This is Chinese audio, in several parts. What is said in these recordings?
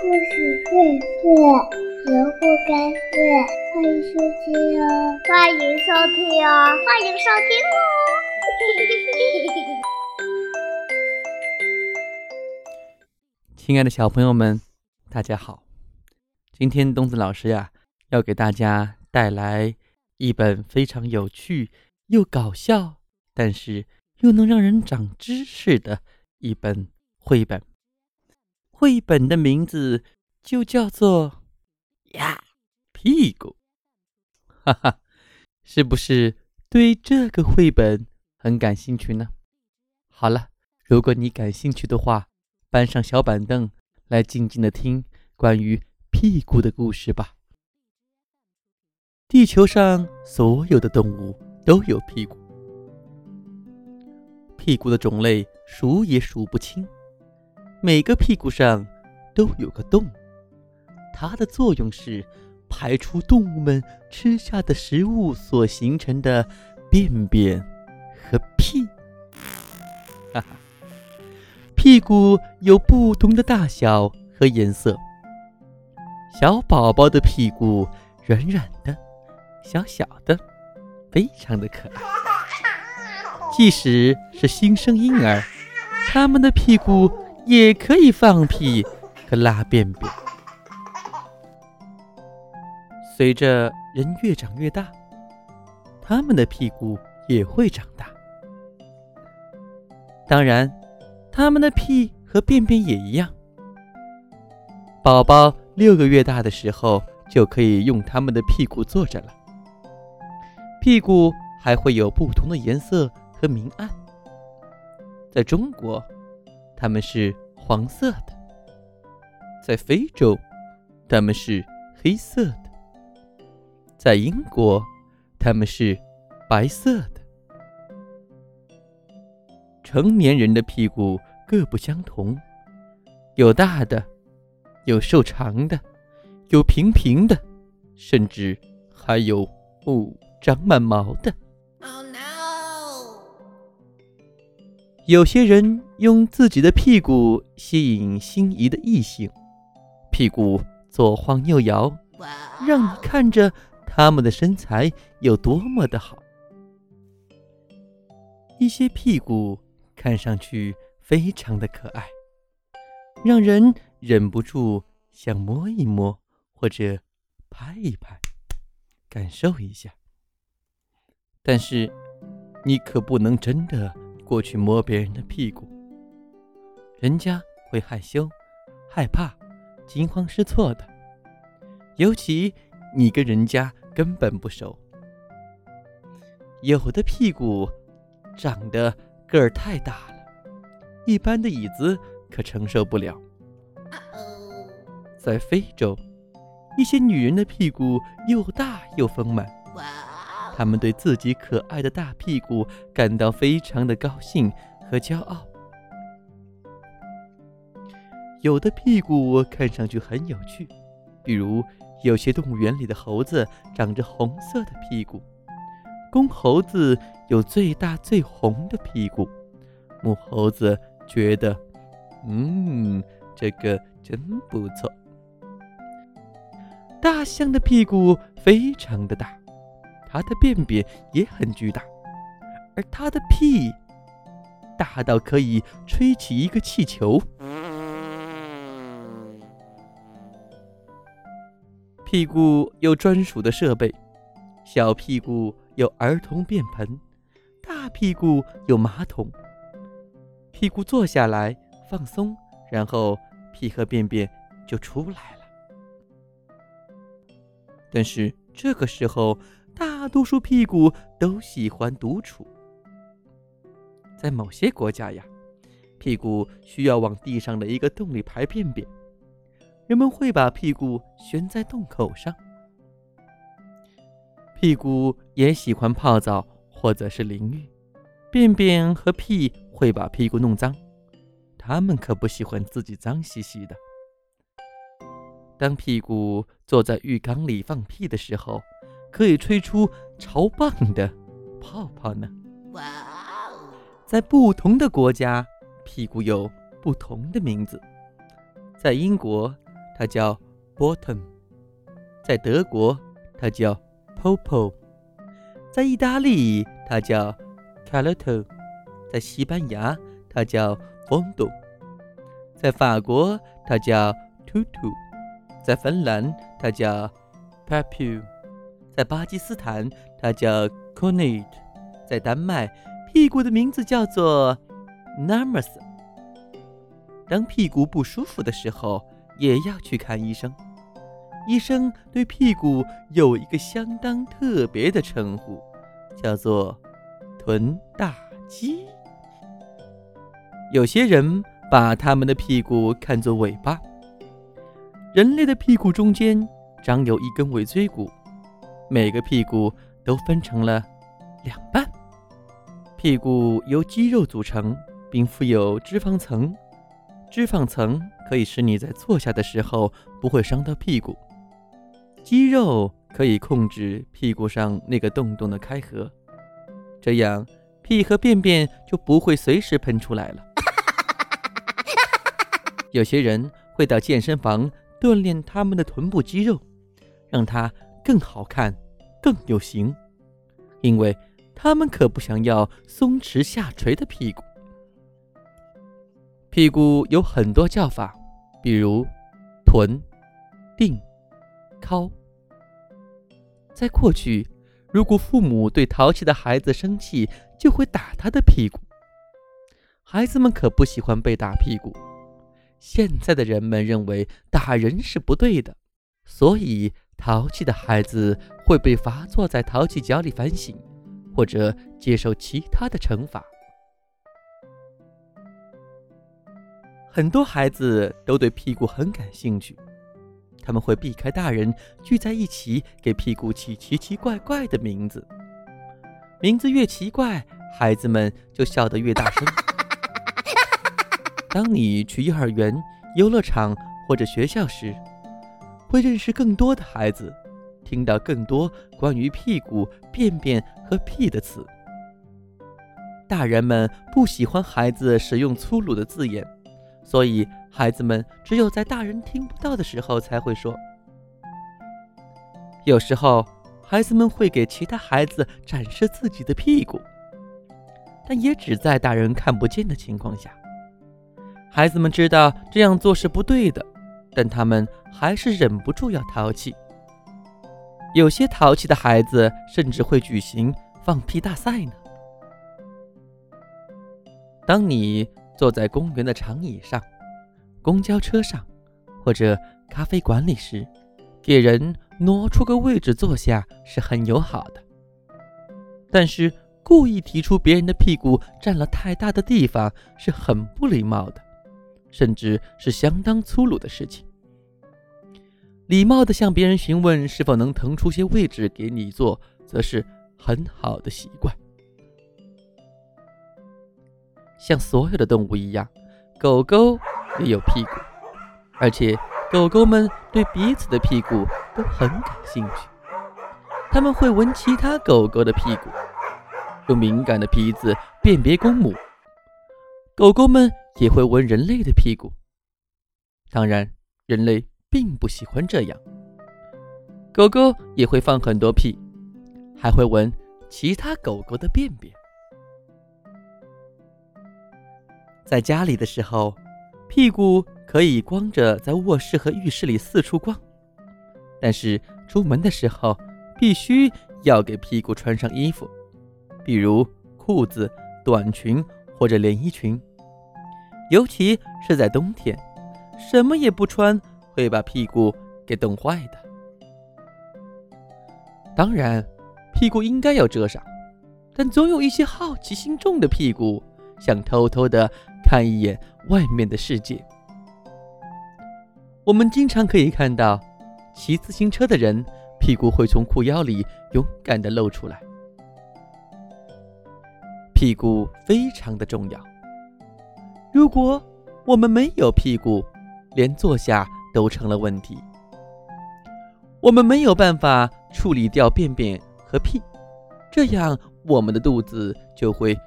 故事荟萃，萝卜开会，欢迎收听哦！欢迎收听哦！欢迎收听哦！亲爱的小朋友们，大家好！今天东子老师呀，要给大家带来一本非常有趣又搞笑，但是又能让人长知识的一本绘本。绘本的名字就叫做“呀屁股”，哈哈，是不是对这个绘本很感兴趣呢？好了，如果你感兴趣的话，搬上小板凳来静静的听关于屁股的故事吧。地球上所有的动物都有屁股，屁股的种类数也数不清。每个屁股上都有个洞，它的作用是排出动物们吃下的食物所形成的便便和屁。哈哈，屁股有不同的大小和颜色。小宝宝的屁股软软的、小小的，非常的可爱。即使是新生婴儿，他们的屁股。也可以放屁和拉便便。随着人越长越大，他们的屁股也会长大。当然，他们的屁和便便也一样。宝宝六个月大的时候，就可以用他们的屁股坐着了。屁股还会有不同的颜色和明暗。在中国。它们是黄色的，在非洲，它们是黑色的；在英国，它们是白色的。成年人的屁股各不相同，有大的，有瘦长的，有平平的，甚至还有哦长满毛的。有些人用自己的屁股吸引心仪的异性，屁股左晃右摇，让你看着他们的身材有多么的好。一些屁股看上去非常的可爱，让人忍不住想摸一摸或者拍一拍，感受一下。但是，你可不能真的。过去摸别人的屁股，人家会害羞、害怕、惊慌失措的。尤其你跟人家根本不熟，有的屁股长得个儿太大了，一般的椅子可承受不了。在非洲，一些女人的屁股又大又丰满。他们对自己可爱的大屁股感到非常的高兴和骄傲。有的屁股看上去很有趣，比如有些动物园里的猴子长着红色的屁股，公猴子有最大最红的屁股，母猴子觉得，嗯，这个真不错。大象的屁股非常的大。它的便便也很巨大，而它的屁大到可以吹起一个气球。屁股有专属的设备，小屁股有儿童便盆，大屁股有马桶。屁股坐下来放松，然后屁和便便就出来了。但是这个时候。大多数屁股都喜欢独处。在某些国家呀，屁股需要往地上的一个洞里排便便，人们会把屁股悬在洞口上。屁股也喜欢泡澡或者是淋浴，便便和屁会把屁股弄脏，他们可不喜欢自己脏兮兮的。当屁股坐在浴缸里放屁的时候。可以吹出超棒的泡泡呢！哇哦，在不同的国家，屁股有不同的名字。在英国，它叫 bottom；在德国，它叫 popo；在意大利，它叫 calato；在西班牙，它叫 fondo；在法国，它叫 tutu；在芬兰，它叫 papu；在巴基斯坦，它叫 conate；在丹麦，屁股的名字叫做 namas。当屁股不舒服的时候，也要去看医生。医生对屁股有一个相当特别的称呼，叫做“臀大肌”。有些人把他们的屁股看作尾巴。人类的屁股中间长有一根尾椎骨，每个屁股都分成了两半。屁股由肌肉组成，并附有脂肪层。脂肪层可以使你在坐下的时候不会伤到屁股，肌肉可以控制屁股上那个洞洞的开合，这样屁和便便就不会随时喷出来了。有些人会到健身房锻炼他们的臀部肌肉，让它更好看、更有型，因为他们可不想要松弛下垂的屁股。屁股有很多叫法，比如臀、腚、尻。在过去，如果父母对淘气的孩子生气，就会打他的屁股。孩子们可不喜欢被打屁股。现在的人们认为打人是不对的，所以淘气的孩子会被罚坐在淘气角里反省，或者接受其他的惩罚。很多孩子都对屁股很感兴趣，他们会避开大人聚在一起给屁股起奇奇怪怪的名字。名字越奇怪，孩子们就笑得越大声。当你去幼儿园、游乐场或者学校时，会认识更多的孩子，听到更多关于屁股、便便和屁的词。大人们不喜欢孩子使用粗鲁的字眼。所以，孩子们只有在大人听不到的时候才会说。有时候，孩子们会给其他孩子展示自己的屁股，但也只在大人看不见的情况下。孩子们知道这样做是不对的，但他们还是忍不住要淘气。有些淘气的孩子甚至会举行放屁大赛呢。当你。坐在公园的长椅上、公交车上或者咖啡馆里时，给人挪出个位置坐下是很友好的。但是故意提出别人的屁股占了太大的地方是很不礼貌的，甚至是相当粗鲁的事情。礼貌地向别人询问是否能腾出些位置给你坐，则是很好的习惯。像所有的动物一样，狗狗也有屁股，而且狗狗们对彼此的屁股都很感兴趣。他们会闻其他狗狗的屁股，用敏感的鼻子辨别公母。狗狗们也会闻人类的屁股，当然，人类并不喜欢这样。狗狗也会放很多屁，还会闻其他狗狗的便便。在家里的时候，屁股可以光着在卧室和浴室里四处逛，但是出门的时候必须要给屁股穿上衣服，比如裤子、短裙或者连衣裙。尤其是在冬天，什么也不穿会把屁股给冻坏的。当然，屁股应该要遮上，但总有一些好奇心重的屁股想偷偷的。看一眼外面的世界。我们经常可以看到，骑自行车的人屁股会从裤腰里勇敢地露出来。屁股非常的重要。如果我们没有屁股，连坐下都成了问题。我们没有办法处理掉便便和屁，这样我们的肚子就会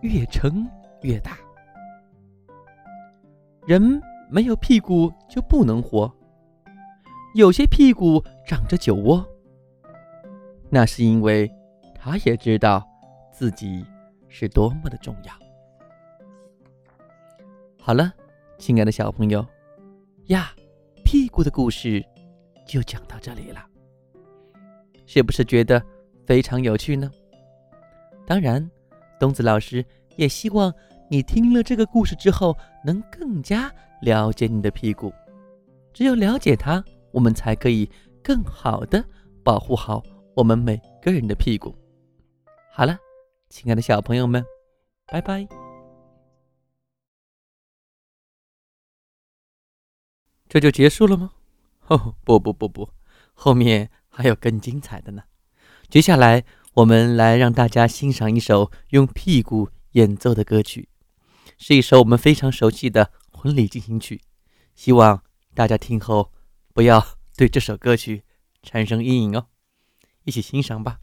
越撑越大。人没有屁股就不能活，有些屁股长着酒窝，那是因为他也知道自己是多么的重要。好了，亲爱的小朋友呀，屁股的故事就讲到这里了，是不是觉得非常有趣呢？当然，东子老师也希望你听了这个故事之后，能更加了解你的屁股。只有了解它。我们才可以更好的保护好我们每个人的屁股。好了，亲爱的小朋友们，拜拜。这就结束了吗？哦，不不不不，后面还有更精彩的呢。接下来，我们来让大家欣赏一首用屁股演奏的歌曲，是一首我们非常熟悉的婚礼进行曲。希望大家听后。不要对这首歌曲产生阴影哦，一起欣赏吧。